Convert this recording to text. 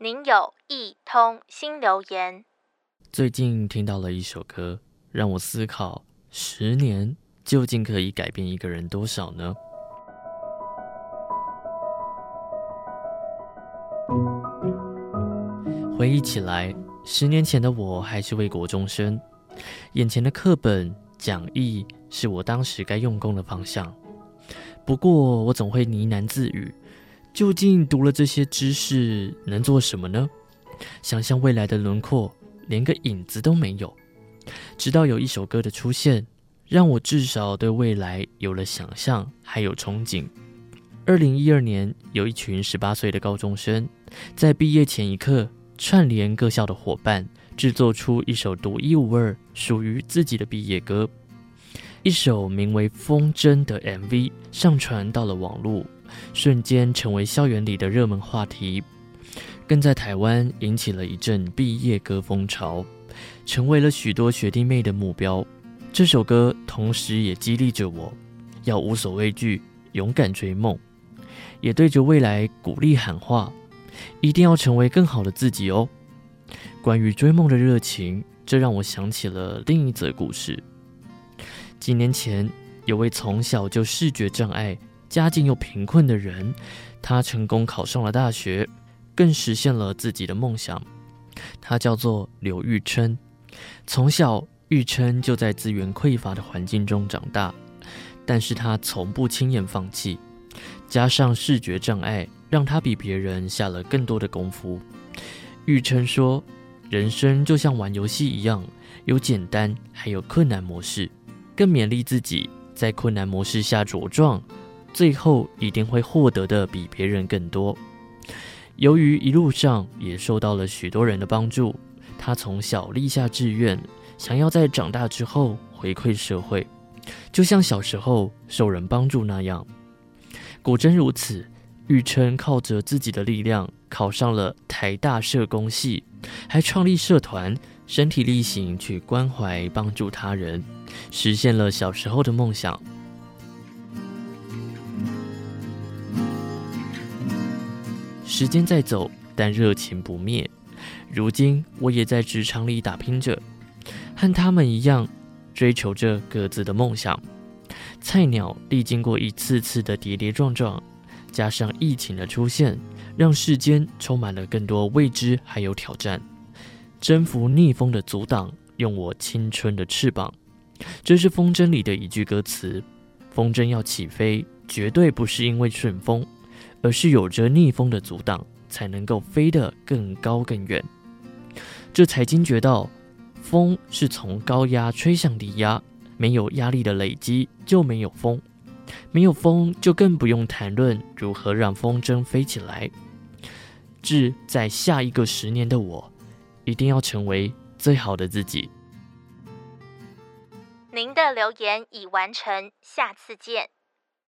您有一通新留言。最近听到了一首歌，让我思考：十年究竟可以改变一个人多少呢？回忆起来，十年前的我还是位国中生，眼前的课本讲义是我当时该用功的方向。不过，我总会呢喃自语。究竟读了这些知识能做什么呢？想象未来的轮廓，连个影子都没有。直到有一首歌的出现，让我至少对未来有了想象，还有憧憬。二零一二年，有一群十八岁的高中生，在毕业前一刻，串联各校的伙伴，制作出一首独一无二、属于自己的毕业歌。一首名为《风筝》的 MV 上传到了网络。瞬间成为校园里的热门话题，更在台湾引起了一阵毕业歌风潮，成为了许多学弟妹的目标。这首歌同时也激励着我，要无所畏惧，勇敢追梦，也对着未来鼓励喊话，一定要成为更好的自己哦。关于追梦的热情，这让我想起了另一则故事。几年前，有位从小就视觉障碍。家境又贫困的人，他成功考上了大学，更实现了自己的梦想。他叫做刘玉琛，从小玉琛就在资源匮乏的环境中长大，但是他从不轻言放弃。加上视觉障碍，让他比别人下了更多的功夫。玉琛说：“人生就像玩游戏一样，有简单，还有困难模式。”更勉励自己在困难模式下茁壮。最后一定会获得的比别人更多。由于一路上也受到了许多人的帮助，他从小立下志愿，想要在长大之后回馈社会，就像小时候受人帮助那样。果真如此，玉琛靠着自己的力量考上了台大社工系，还创立社团，身体力行去关怀帮助他人，实现了小时候的梦想。时间在走，但热情不灭。如今我也在职场里打拼着，和他们一样，追求着各自的梦想。菜鸟历经过一次次的跌跌撞撞，加上疫情的出现，让世间充满了更多未知还有挑战。征服逆风的阻挡，用我青春的翅膀。这是风筝里的一句歌词。风筝要起飞，绝对不是因为顺风。而是有着逆风的阻挡，才能够飞得更高更远。这才惊觉到，风是从高压吹向低压，没有压力的累积就没有风，没有风就更不用谈论如何让风筝飞起来。致在下一个十年的我，一定要成为最好的自己。您的留言已完成，下次见。